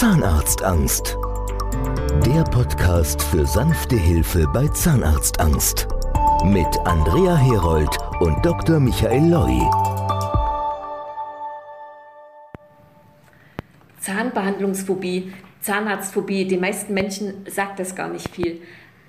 Zahnarztangst. Der Podcast für sanfte Hilfe bei Zahnarztangst. Mit Andrea Herold und Dr. Michael Loi. Zahnbehandlungsphobie, Zahnarztphobie, den meisten Menschen sagt das gar nicht viel.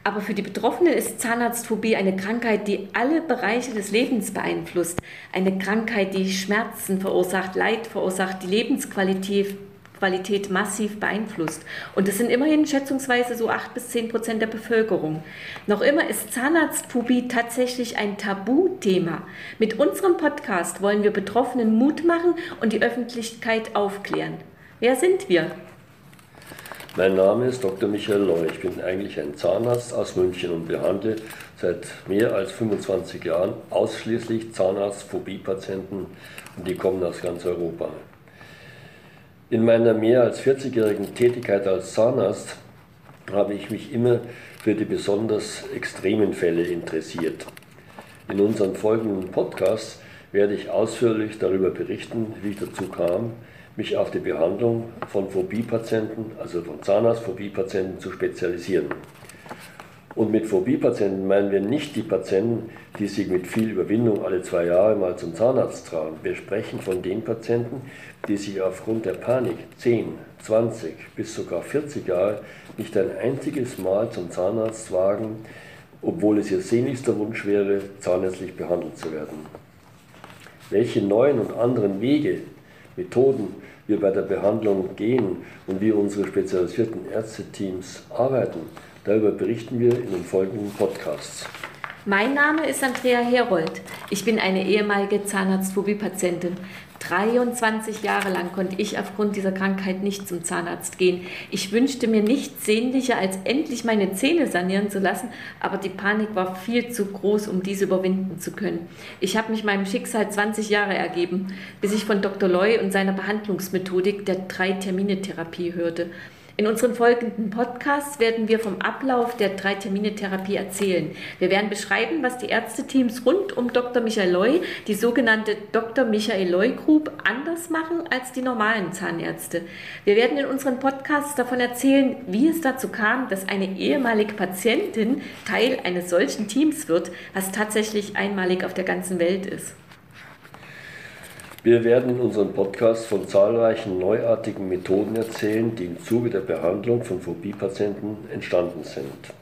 Aber für die Betroffenen ist Zahnarztphobie eine Krankheit, die alle Bereiche des Lebens beeinflusst. Eine Krankheit, die Schmerzen verursacht, Leid verursacht, die Lebensqualität Qualität massiv beeinflusst. Und das sind immerhin schätzungsweise so 8 bis 10 Prozent der Bevölkerung. Noch immer ist Zahnarztphobie tatsächlich ein Tabuthema. Mit unserem Podcast wollen wir Betroffenen Mut machen und die Öffentlichkeit aufklären. Wer sind wir? Mein Name ist Dr. Michael Loy. Ich bin eigentlich ein Zahnarzt aus München und behandle seit mehr als 25 Jahren ausschließlich Zahnarztphobie-Patienten und die kommen aus ganz Europa. In meiner mehr als 40-jährigen Tätigkeit als Zahnarzt habe ich mich immer für die besonders extremen Fälle interessiert. In unseren folgenden Podcasts werde ich ausführlich darüber berichten, wie ich dazu kam, mich auf die Behandlung von Phobie-Patienten, also von Zahnarztphobie-Patienten zu spezialisieren. Und mit Phobie-Patienten meinen wir nicht die Patienten, die sich mit viel Überwindung alle zwei Jahre mal zum Zahnarzt trauen. Wir sprechen von den Patienten, die sich aufgrund der Panik 10, 20 bis sogar 40 Jahre nicht ein einziges Mal zum Zahnarzt wagen, obwohl es ihr sehnlichster Wunsch wäre, zahnärztlich behandelt zu werden. Welche neuen und anderen Wege, Methoden wir bei der Behandlung gehen und wie unsere spezialisierten Ärzteteams arbeiten, Darüber berichten wir in den folgenden Podcasts. Mein Name ist Andrea Herold. Ich bin eine ehemalige Zahnarztphobie-Patientin. 23 Jahre lang konnte ich aufgrund dieser Krankheit nicht zum Zahnarzt gehen. Ich wünschte mir nichts sehnlicher, als endlich meine Zähne sanieren zu lassen, aber die Panik war viel zu groß, um diese überwinden zu können. Ich habe mich meinem Schicksal 20 Jahre ergeben, bis ich von Dr. Loy und seiner Behandlungsmethodik der Drei-Termine-Therapie hörte. In unseren folgenden Podcasts werden wir vom Ablauf der Drei-Termine-Therapie erzählen. Wir werden beschreiben, was die Ärzteteams rund um Dr. Michael Loy, die sogenannte Dr. Michael Loy Group, anders machen als die normalen Zahnärzte. Wir werden in unseren Podcasts davon erzählen, wie es dazu kam, dass eine ehemalige Patientin Teil eines solchen Teams wird, was tatsächlich einmalig auf der ganzen Welt ist. Wir werden in unserem Podcast von zahlreichen neuartigen Methoden erzählen, die im Zuge der Behandlung von Phobie-Patienten entstanden sind.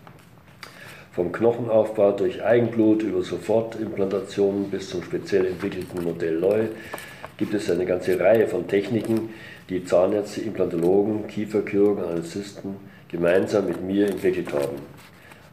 Vom Knochenaufbau durch Eigenblut über Sofortimplantationen bis zum speziell entwickelten Modell Loy gibt es eine ganze Reihe von Techniken, die Zahnärzte, Implantologen, Kieferchirurgen, Anästhesisten gemeinsam mit mir entwickelt haben.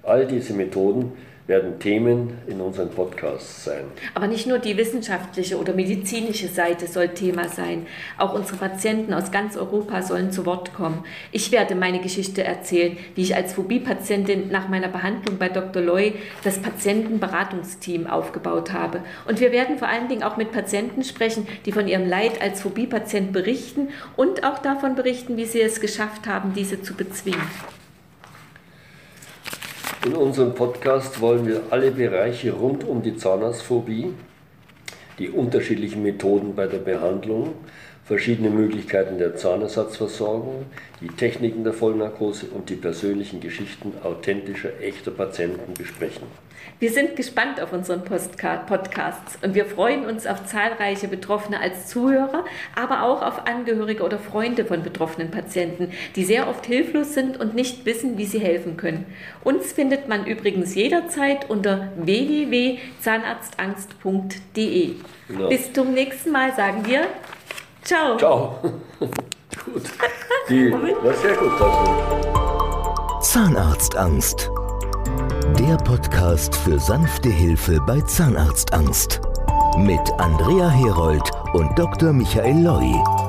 All diese Methoden werden Themen in unseren Podcasts sein. Aber nicht nur die wissenschaftliche oder medizinische Seite soll Thema sein. Auch unsere Patienten aus ganz Europa sollen zu Wort kommen. Ich werde meine Geschichte erzählen, wie ich als Phobie-Patientin nach meiner Behandlung bei Dr. Loy das Patientenberatungsteam aufgebaut habe. Und wir werden vor allen Dingen auch mit Patienten sprechen, die von ihrem Leid als Phobie-Patient berichten und auch davon berichten, wie sie es geschafft haben, diese zu bezwingen. In unserem Podcast wollen wir alle Bereiche rund um die Zahnarztphobie, die unterschiedlichen Methoden bei der Behandlung, verschiedene Möglichkeiten der Zahnersatzversorgung, die Techniken der Vollnarkose und die persönlichen Geschichten authentischer, echter Patienten besprechen. Wir sind gespannt auf unseren Podcasts und wir freuen uns auf zahlreiche Betroffene als Zuhörer, aber auch auf Angehörige oder Freunde von betroffenen Patienten, die sehr oft hilflos sind und nicht wissen, wie sie helfen können. Uns findet man übrigens jederzeit unter www.zahnarztangst.de. Genau. Bis zum nächsten Mal sagen wir Ciao. Ciao. gut. Die, war sehr gut. Zahnarztangst der Podcast für sanfte Hilfe bei Zahnarztangst. Mit Andrea Herold und Dr. Michael Loi.